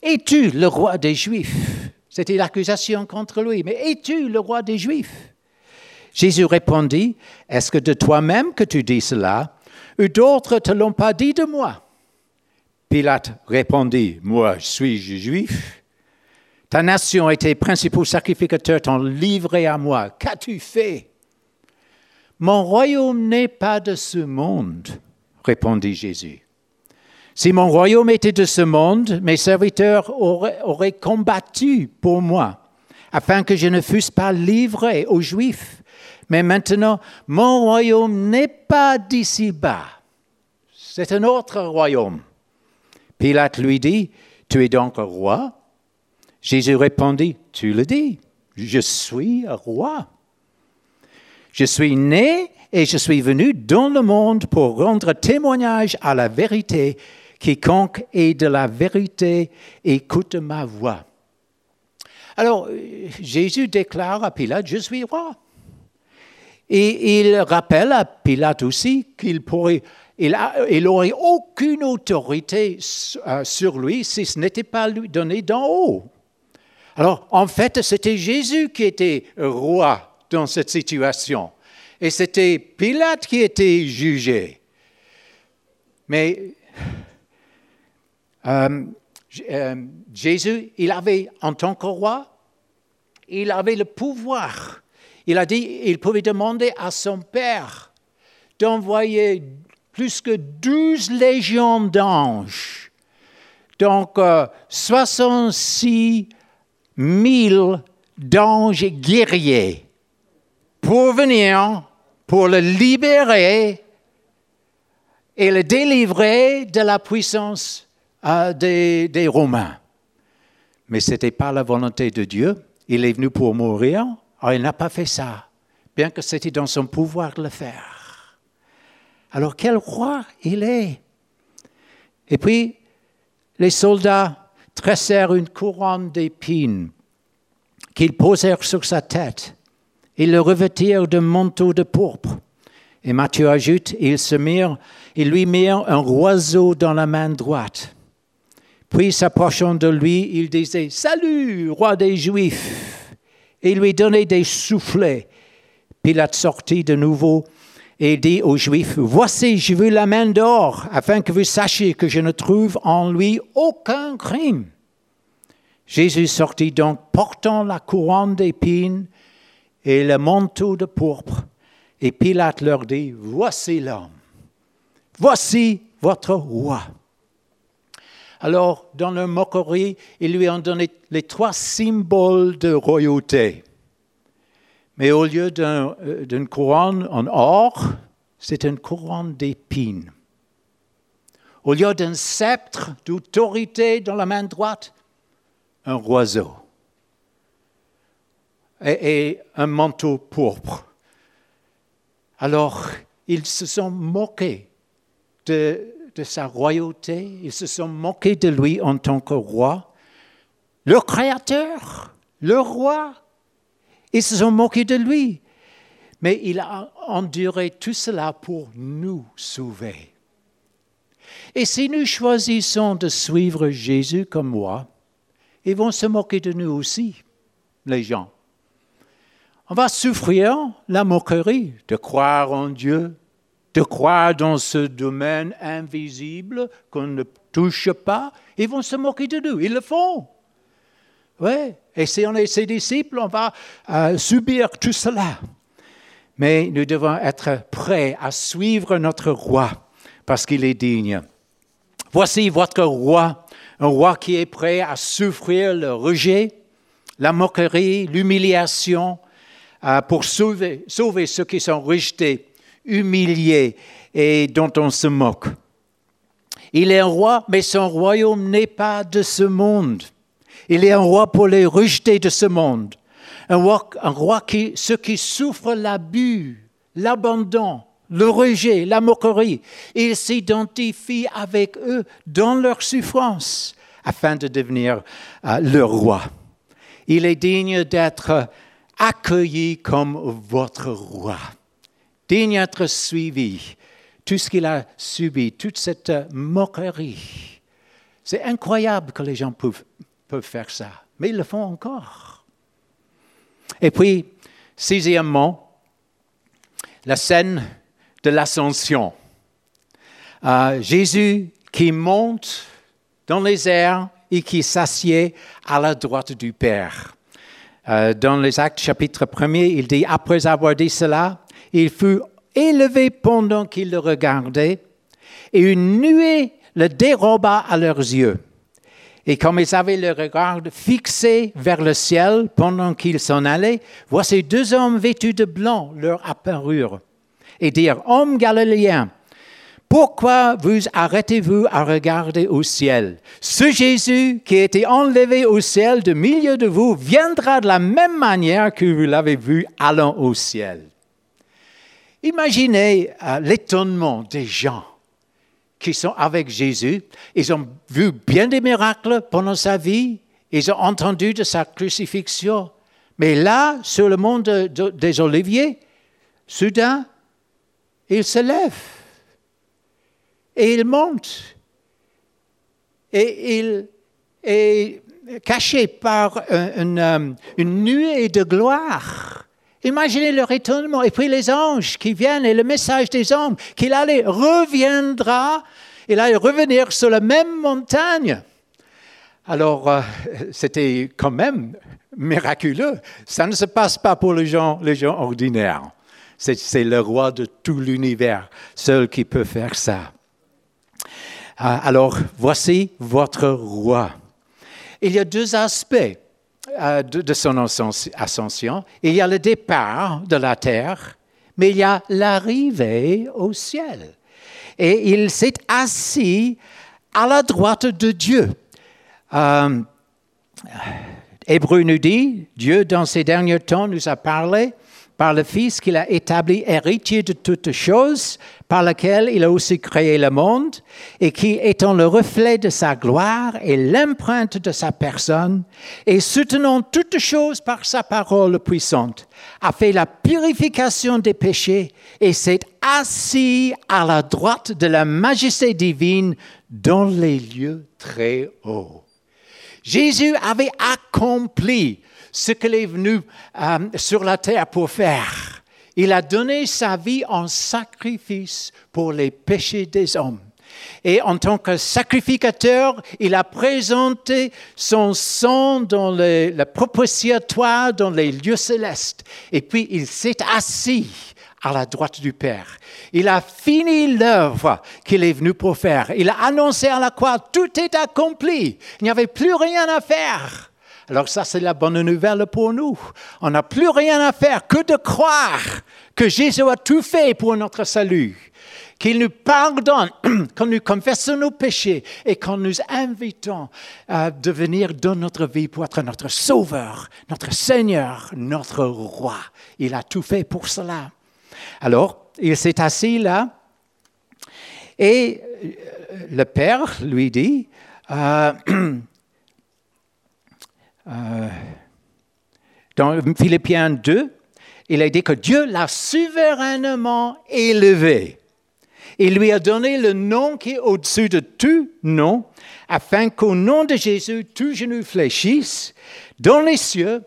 Speaker 1: Es-tu le roi des Juifs? C'était l'accusation contre lui. Mais es-tu le roi des Juifs? Jésus répondit, Est-ce que de toi-même que tu dis cela, ou d'autres te l'ont pas dit de moi? Pilate répondit, Moi, je suis juif. Ta nation et tes principaux sacrificateurs t'ont livré à moi. Qu'as-tu fait? Mon royaume n'est pas de ce monde, répondit Jésus. Si mon royaume était de ce monde, mes serviteurs auraient, auraient combattu pour moi, afin que je ne fusse pas livré aux Juifs. Mais maintenant, mon royaume n'est pas d'ici-bas. C'est un autre royaume. Pilate lui dit, Tu es donc roi? Jésus répondit, tu le dis, je suis roi. Je suis né et je suis venu dans le monde pour rendre témoignage à la vérité. Quiconque est de la vérité écoute ma voix. Alors, Jésus déclare à Pilate, je suis roi. Et il rappelle à Pilate aussi qu'il pourrait, il, n'aurait aucune autorité euh, sur lui si ce n'était pas lui donné d'en haut. Alors, en fait, c'était Jésus qui était roi dans cette situation. Et c'était Pilate qui était jugé. Mais euh, euh, Jésus, il avait, en tant que roi, il avait le pouvoir. Il a dit, il pouvait demander à son Père d'envoyer plus que douze légions d'anges. Donc, 66 euh, 000 d'anges guerriers pour venir, pour le libérer et le délivrer de la puissance euh, des, Romains. Mais ce n'était pas la volonté de Dieu. Il est venu pour mourir. Alors, il n'a pas fait ça, bien que c'était dans son pouvoir de le faire. Alors, quel roi il est? Et puis, les soldats tressèrent une couronne d'épines qu'ils posèrent sur sa tête. Ils le revêtirent d'un manteau de pourpre. Et Matthieu ajoute, ils, se mirent, ils lui mirent un roseau dans la main droite. Puis s'approchant de lui, il disait, Salut, roi des Juifs. Et il lui donnait des soufflets. Pilate sortit de nouveau et dit aux Juifs, Voici, je veux la main d'or, afin que vous sachiez que je ne trouve en lui aucun crime. Jésus sortit donc portant la couronne d'épines et le manteau de pourpre. Et Pilate leur dit, Voici l'homme, voici votre roi. Alors, dans leur moquerie, ils lui ont donné les trois symboles de royauté. Mais au lieu euh, d'une couronne en or, c'est une couronne d'épines. Au lieu d'un sceptre d'autorité dans la main droite, un roseau. Et, un manteau pourpre. Alors, ils se sont moqués de, de sa royauté, ils se sont moqués de lui en tant que roi, leur créateur, le roi. Ils se sont moqués de lui. Mais il a enduré tout cela pour nous sauver. Et si nous choisissons de suivre Jésus comme moi, ils vont se moquer de nous aussi, les gens. On va souffrir la moquerie de croire en Dieu, de croire dans ce domaine invisible qu'on ne touche pas, ils vont se moquer de nous. Ils le font. Oui, et si on est ses disciples, on va euh, subir tout cela. Mais nous devons être prêts à suivre notre roi parce qu'il est digne. Voici votre roi, un roi qui est prêt à souffrir le rejet, la moquerie, l'humiliation, euh, pour sauver, sauver ceux qui sont rejetés humilié et dont on se moque. Il est un roi, mais son royaume n'est pas de ce monde. Il est un roi pour les rejetés de ce monde. Un roi, qui, ceux qui souffrent l'abus, l'abandon, le rejet, la moquerie. Il s'identifie avec eux dans leur souffrance afin de devenir euh, leur roi. Il est digne d'être accueilli comme votre roi digne d'être suivi. Tout ce qu'il a subi, toute cette moquerie. C'est incroyable que les gens peuvent, peuvent faire ça, mais ils le font encore. Et puis, sixièmement, la scène de l'ascension. Euh, Jésus qui monte dans les airs et qui s'assied à la droite du Père. Euh, dans les Actes chapitre 1 il dit, après avoir dit cela, il fut élevé pendant qu'ils le regardaient, et une nuée le déroba à leurs yeux. Et comme ils avaient le regard fixé vers le ciel pendant qu'ils s'en allaient, voici deux hommes vêtus de blanc leur apparurent et dirent, Hommes galiléens, pourquoi vous arrêtez-vous à regarder au ciel? Ce Jésus qui a été enlevé au ciel de milieu de vous viendra de la même manière que vous l'avez vu allant au ciel. Imaginez euh, l'étonnement des gens qui sont avec Jésus. Ils ont vu bien des miracles pendant sa vie. Ils ont entendu de sa crucifixion. Mais là, sur le mont des Oliviers, soudain, il se lève et il monte. Et il est caché par une, euh, une nuée de gloire. Imaginez leur étonnement. Et puis les anges qui viennent et le message des anges qu'il allait reviendra, il allait revenir sur la même montagne. Alors, euh, c'était quand même miraculeux. Ça ne se passe pas pour les gens, les gens ordinaires. C'est le roi de tout l'univers, seul qui peut faire ça. Euh, alors, voici votre roi. Il y a deux aspects de, son ascension. Il y a le départ de la terre, mais il y a l'arrivée au ciel. Et il s'est assis à la droite de Dieu. Euh, Hébreu nous dit, Dieu dans ces derniers temps nous a parlé par le Fils qu'il a établi héritier de toutes choses, par lequel il a aussi créé le monde, et qui, étant le reflet de sa gloire et l'empreinte de sa personne, et soutenant toutes choses par sa parole puissante, a fait la purification des péchés et s'est assis à la droite de la majesté divine dans les lieux très hauts. Jésus avait accompli ce qu'il est venu euh, sur la terre pour faire. Il a donné sa vie en sacrifice pour les péchés des hommes. Et en tant que sacrificateur, il a présenté son sang dans le, le propitiatoire, dans les lieux célestes. Et puis il s'est assis à la droite du Père. Il a fini l'œuvre qu'il est venu pour faire. Il a annoncé à la croix, tout est accompli. Il n'y avait plus rien à faire. Alors ça, c'est la bonne nouvelle pour nous. On n'a plus rien à faire que de croire que Jésus a tout fait pour notre salut, qu'il nous pardonne *clears throat* quand nous confessons nos péchés et quand nous invitons à devenir dans notre vie pour être notre Sauveur, notre Seigneur, notre Roi. Il a tout fait pour cela. Alors, il s'est assis là et euh, le Père lui dit, euh, *clears throat* dans Philippiens 2, il a dit que Dieu l'a souverainement élevé. Il lui a donné le nom qui est au-dessus de tout nom, afin qu'au nom de Jésus, tout genou fléchisse dans les cieux,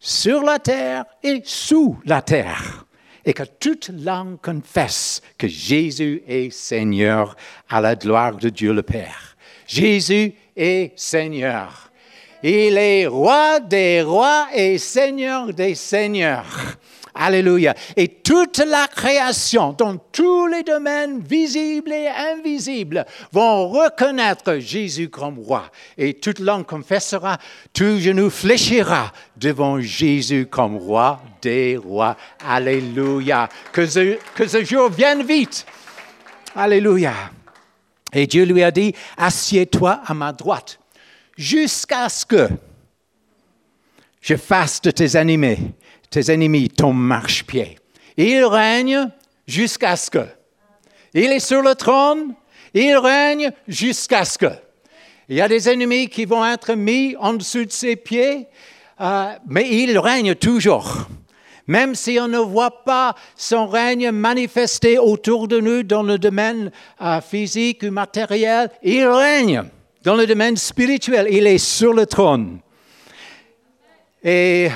Speaker 1: sur la terre et sous la terre, et que toute langue confesse que Jésus est Seigneur à la gloire de Dieu le Père. Jésus est Seigneur. Il est roi des rois et seigneur des seigneurs. Alléluia. Et toute la création, dans tous les domaines visibles et invisibles, vont reconnaître Jésus comme roi. Et toute langue confessera, tout genou fléchira devant Jésus comme roi des rois. Alléluia. Que ce, que ce jour vienne vite. Alléluia. Et Dieu lui a dit, assieds-toi à ma droite jusqu'à ce que je fasse de tes ennemis, tes ennemis ton marchepied. Il règne jusqu'à ce que. Il est sur le trône, il règne jusqu'à ce que. Il y a des ennemis qui vont être mis en dessous de ses pieds, euh, mais il règne toujours. Même si on ne voit pas son règne manifesté autour de nous dans le domaine euh, physique ou matériel, il règne. Dans le domaine spirituel, il est sur le trône. Et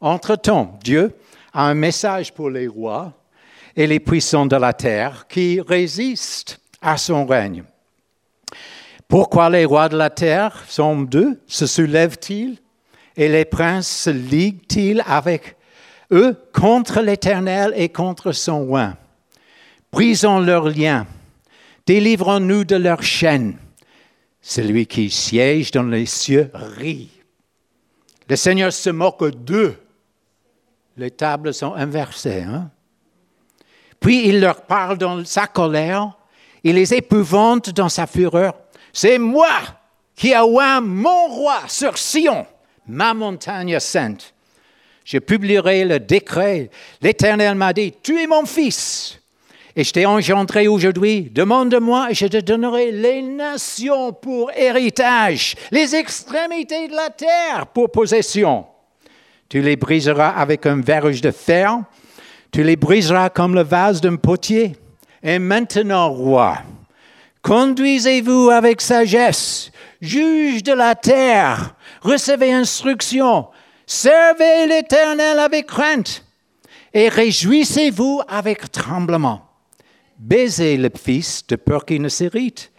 Speaker 1: entre-temps, Dieu a un message pour les rois et les puissants de la terre qui résistent à son règne. Pourquoi les rois de la terre, sont deux, se soulèvent-ils? Et les princes se liguent-ils avec eux contre l'Éternel et contre son roi Brisons leurs liens, délivrons-nous de leurs chaînes. Celui qui siège dans les cieux rit. Le Seigneur se moque d'eux. Les tables sont inversées. Hein? Puis il leur parle dans sa colère. Il les épouvante dans sa fureur. C'est moi qui oint mon roi sur Sion, ma montagne sainte. Je publierai le décret. L'Éternel m'a dit, tu es mon fils. Et je t'ai engendré aujourd'hui. Demande-moi et je te donnerai les nations pour héritage, les extrémités de la terre pour possession. Tu les briseras avec un verge de fer. Tu les briseras comme le vase d'un potier. Et maintenant, roi, conduisez-vous avec sagesse, juge de la terre, recevez instruction, servez l'Éternel avec crainte et réjouissez-vous avec tremblement. Baisez le Fils de peur qu'il ne s'irrite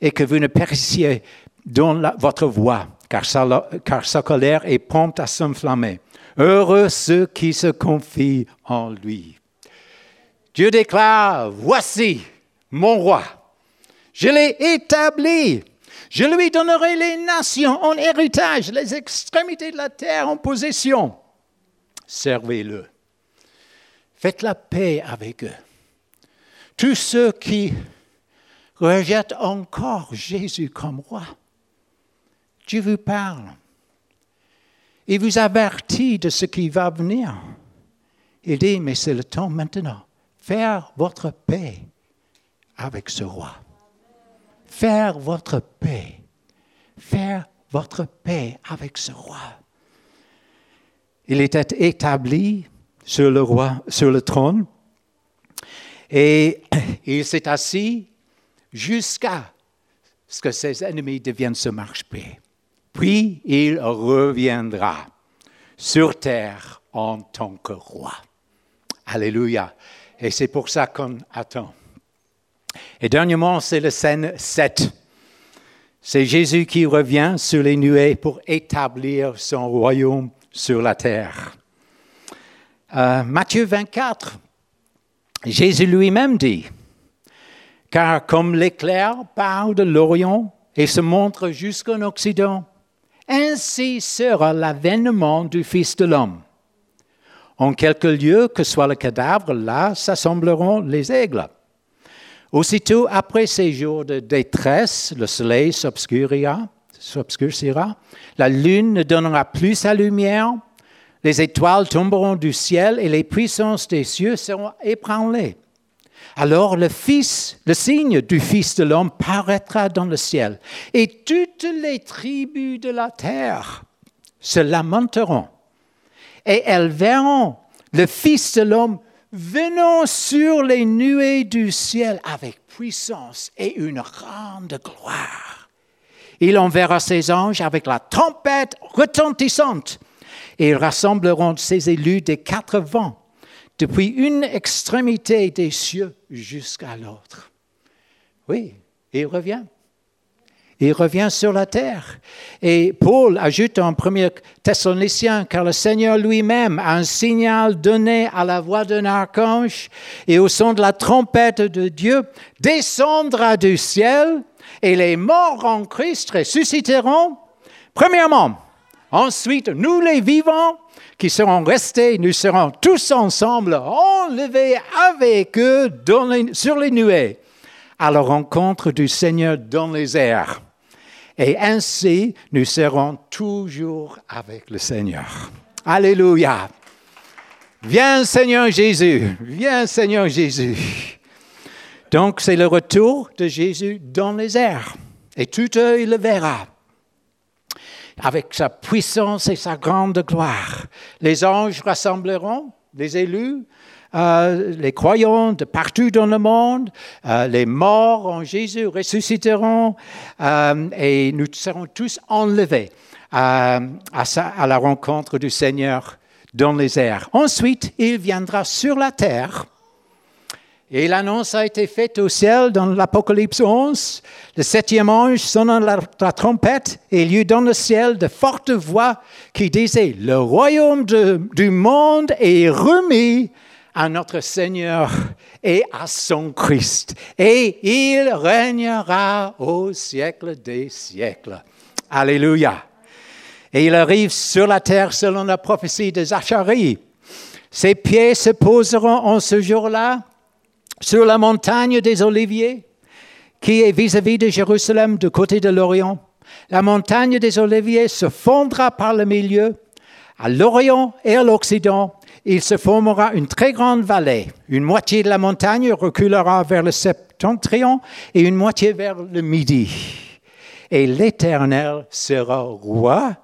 Speaker 1: et que vous ne périssiez dans votre voix, car sa, car sa colère est prompte à s'enflammer. Heureux ceux qui se confient en lui. Dieu déclare, voici mon roi. Je l'ai établi. Je lui donnerai les nations en héritage, les extrémités de la terre en possession. Servez-le. Faites la paix avec eux. Tous ceux qui rejettent encore Jésus comme roi, Dieu vous parle. Il vous avertit de ce qui va venir. Il dit, mais c'est le temps maintenant faire votre paix avec ce roi. Faire votre paix. Faire votre paix avec ce roi. Il était établi sur le, roi, sur le trône et il s'est assis jusqu'à ce que ses ennemis deviennent ce marche-pied. Puis il reviendra sur terre en tant que roi. Alléluia. Et c'est pour ça qu'on attend. Et dernièrement, c'est le scène 7. C'est Jésus qui revient sur les nuées pour établir son royaume sur la terre. Euh, Matthieu 24, Jésus lui-même dit, car comme l'éclair part de l'Orient et se montre jusqu'en Occident, ainsi sera l'avènement du Fils de l'homme. En quelque lieu que soit le cadavre, là s'assembleront les aigles. Aussitôt après ces jours de détresse, le soleil s'obscurcira, la lune ne donnera plus sa lumière, les étoiles tomberont du ciel et les puissances des cieux seront ébranlées. Alors le Fils, le signe du Fils de l'homme paraîtra dans le ciel, et toutes les tribus de la terre se lamenteront et elles verront le Fils de l'homme venant sur les nuées du ciel avec puissance et une grande gloire. Il enverra ses anges avec la trompette retentissante et ils rassembleront ses élus des quatre vents, depuis une extrémité des cieux jusqu'à l'autre. Oui, il revient il revient sur la terre. Et Paul ajoute en 1 Thessaloniciens, car le Seigneur lui-même a un signal donné à la voix d'un archange et au son de la trompette de Dieu, descendra du ciel et les morts en Christ ressusciteront. Premièrement, ensuite, nous les vivants qui serons restés, nous serons tous ensemble enlevés avec eux sur les nuées à la rencontre du Seigneur dans les airs. Et ainsi, nous serons toujours avec le Seigneur. Alléluia. Viens Seigneur Jésus, viens Seigneur Jésus. Donc c'est le retour de Jésus dans les airs. Et tout œil le verra. Avec sa puissance et sa grande gloire. Les anges rassembleront les élus euh, les croyants de partout dans le monde, euh, les morts en Jésus ressusciteront euh, et nous serons tous enlevés à, à la rencontre du Seigneur dans les airs. Ensuite, il viendra sur la terre. Et l'annonce a été faite au ciel dans l'Apocalypse 11. Le septième ange la, la, trompette et il y eut dans le ciel de fortes voix qui disaient, le royaume du monde est remis à notre Seigneur et à son Christ. Et il régnera au siècle des siècles. Alléluia. Et il arrive sur la terre selon la prophétie de Zacharie. Ses pieds se poseront en ce jour-là sur la montagne des Oliviers. qui est vis-à-vis de Jérusalem du côté de l'Orient. La montagne des Oliviers se fondra par le milieu. À l'Orient et à l'Occident, il se formera une très grande vallée. Une moitié de la montagne reculera vers le septentrion et une moitié vers le midi. Et l'Éternel sera roi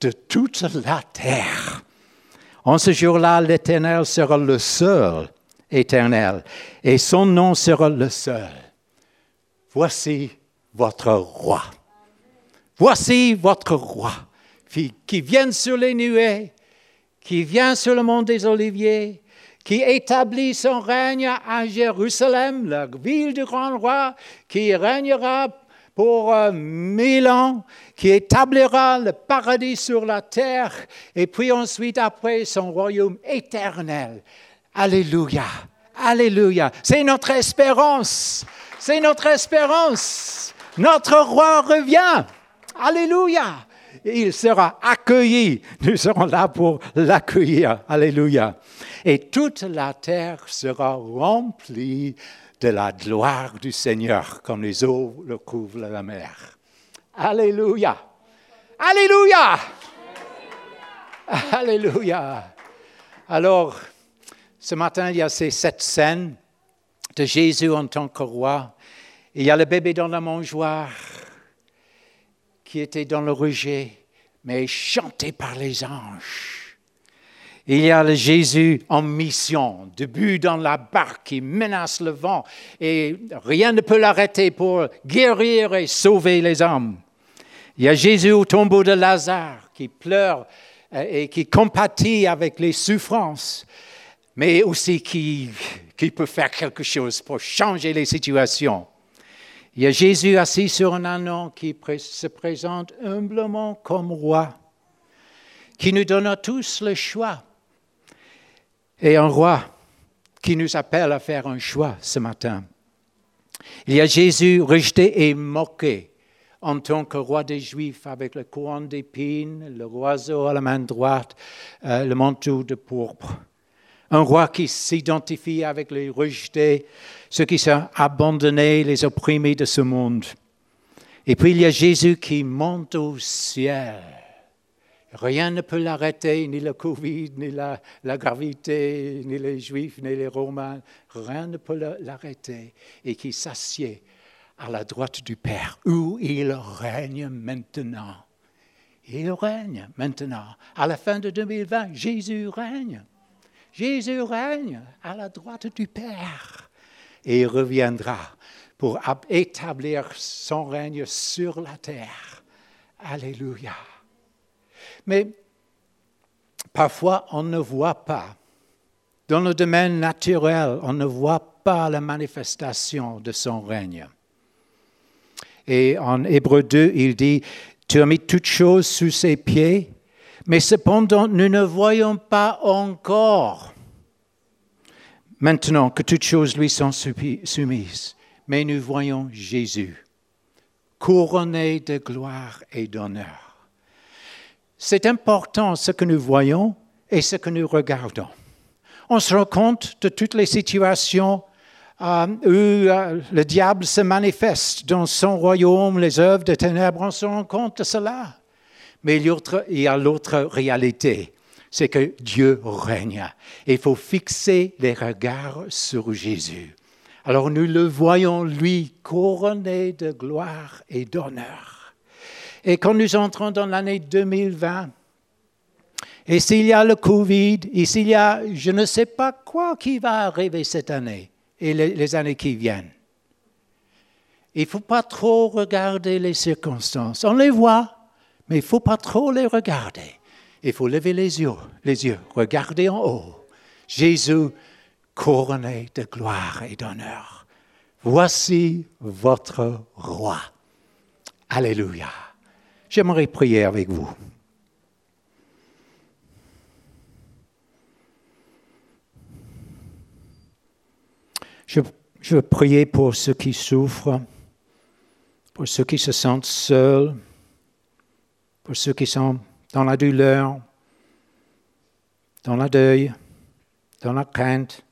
Speaker 1: de toute la terre. En ce jour-là, l'Éternel sera le seul éternel et son nom sera le seul. Voici votre roi. Voici votre roi qui vient sur les nuées, qui vient sur le mont des Oliviers, qui établit son règne à Jérusalem, la ville du grand roi, qui régnera pour euh, mille ans, qui établira le paradis sur la terre, et puis ensuite après son royaume éternel. Alléluia, Alléluia. C'est notre espérance, c'est notre espérance. Notre roi revient. Alléluia. Il sera accueilli. Nous serons là pour l'accueillir. Alléluia. Et toute la terre sera remplie de la gloire du Seigneur, comme les eaux le couvrent la mer. Alléluia. Alléluia. Alléluia. Alors, ce matin, il y a ces sept scènes de Jésus en tant que roi. Il y a le bébé dans la mangeoire qui était dans le rejet, mais chanté par les anges. Il y a le Jésus en mission, debout dans la barque qui menace le vent et rien ne peut l'arrêter pour guérir et sauver les hommes. Il y a Jésus au tombeau de Lazare qui pleure euh, et qui compatit avec les souffrances, mais aussi qui, peut faire quelque chose pour changer les situations. Il y a Jésus assis sur un ânon qui se présente humblement comme roi, qui nous donne à tous le choix. Et un roi qui nous appelle à faire un choix ce matin. Il y a Jésus rejeté et moqué en tant que roi des Juifs avec le couronne d'épines, le roseau à la main droite, euh, le manteau de pourpre un roi qui s'identifie avec les rejetés, ceux qui sont abandonnés, les opprimés de ce monde. Et puis il y a Jésus qui monte au ciel. Rien ne peut l'arrêter, ni le Covid, ni la, gravité, ni les Juifs, ni les Romains. Rien ne peut l'arrêter. Et qui s'assied à la droite du Père, où il règne maintenant. Il règne maintenant. À la fin de 2020, Jésus règne. Jésus règne à la droite du Père et il reviendra pour établir son règne sur la terre. Alléluia. Mais parfois, on ne voit pas. Dans le domaine naturel, on ne voit pas la manifestation de son règne. Et en Hébreu 2, il dit, tu as mis toutes choses sous ses pieds mais cependant, nous ne voyons pas encore maintenant que toutes choses lui sont soumises, mais nous voyons Jésus, couronné de gloire et d'honneur. C'est important ce que nous voyons et ce que nous regardons. On se rend compte de toutes les situations euh, où euh, le diable se manifeste dans son royaume, les œuvres de ténèbres, on se rend compte de cela. Mais il y a l'autre réalité, c'est que Dieu règne. Il faut fixer les regards sur Jésus. Alors nous le voyons, lui, couronné de gloire et d'honneur. Et quand nous entrons dans l'année 2020, et s'il y a le Covid, et s'il y a je ne sais pas quoi qui va arriver cette année et les, années qui viennent, il ne faut pas trop regarder les circonstances. On les voit, mais il ne faut pas trop les regarder. Il faut lever les yeux, les yeux, regarder en haut. Jésus couronné de gloire et d'honneur. Voici votre roi. Alléluia. J'aimerais prier avec vous. Je, je veux prier pour ceux qui souffrent, pour ceux qui se sentent seuls, pour ceux qui sont dans la douleur, dans la deuil, dans la crainte,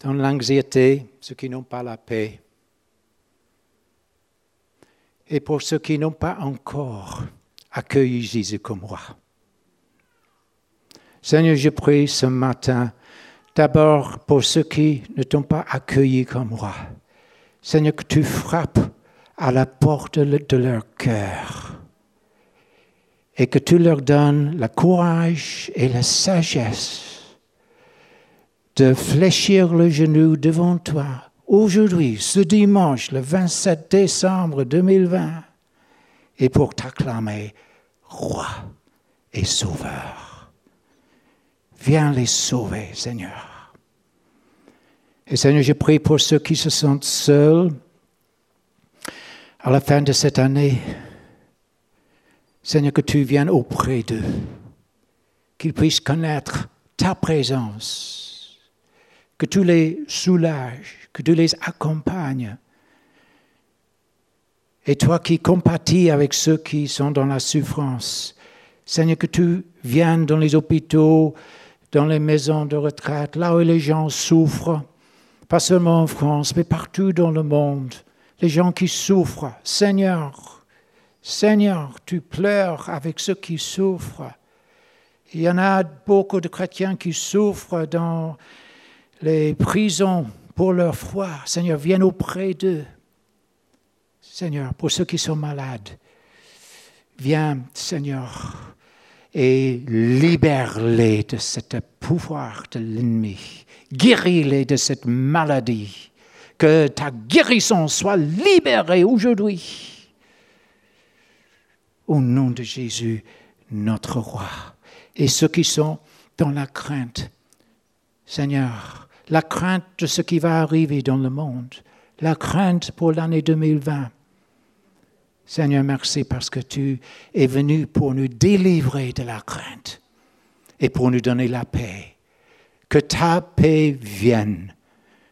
Speaker 1: dans l'anxiété, ceux qui n'ont pas la paix. et pour ceux qui n'ont pas encore accueilli Jésus comme roi. Seigneur, je prie ce matin d'abord pour ceux qui ne t'ont pas accueilli comme roi. Seigneur, que tu frappes à la porte de leur cœur et que tu leur donnes le courage et la sagesse de fléchir le genou devant toi aujourd'hui, ce dimanche, le 27 décembre 2020, et pour t'acclamer roi et sauveur. Viens les sauver, Seigneur. Et Seigneur, je prie pour ceux qui se sentent seuls à la fin de cette année. Seigneur, que tu viennes auprès d'eux, qu'ils puissent connaître ta présence, que tu les soulages, que tu les accompagnes. Et toi qui compatis avec ceux qui sont dans la souffrance, Seigneur, que tu viennes dans les hôpitaux, dans les maisons de retraite, là où les gens souffrent, pas seulement en France, mais partout dans le monde, les gens qui souffrent. Seigneur, Seigneur, tu pleures avec ceux qui souffrent. Il y en a beaucoup de chrétiens qui souffrent dans les prisons pour leur foi. Seigneur, viens auprès d'eux. Seigneur, pour ceux qui sont malades, viens, Seigneur, et libère-les de ce pouvoir de l'ennemi. Guéris-les de cette maladie. Que ta guérison soit libérée aujourd'hui au nom de Jésus, notre roi. Et ceux qui sont dans la crainte, Seigneur, la crainte de ce qui va arriver dans le monde, la crainte pour l'année 2020. Seigneur, merci parce que tu es venu pour nous délivrer de la crainte et pour nous donner la paix. Que ta paix vienne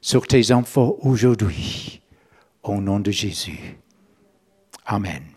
Speaker 1: sur tes enfants aujourd'hui, au nom de Jésus. Amen.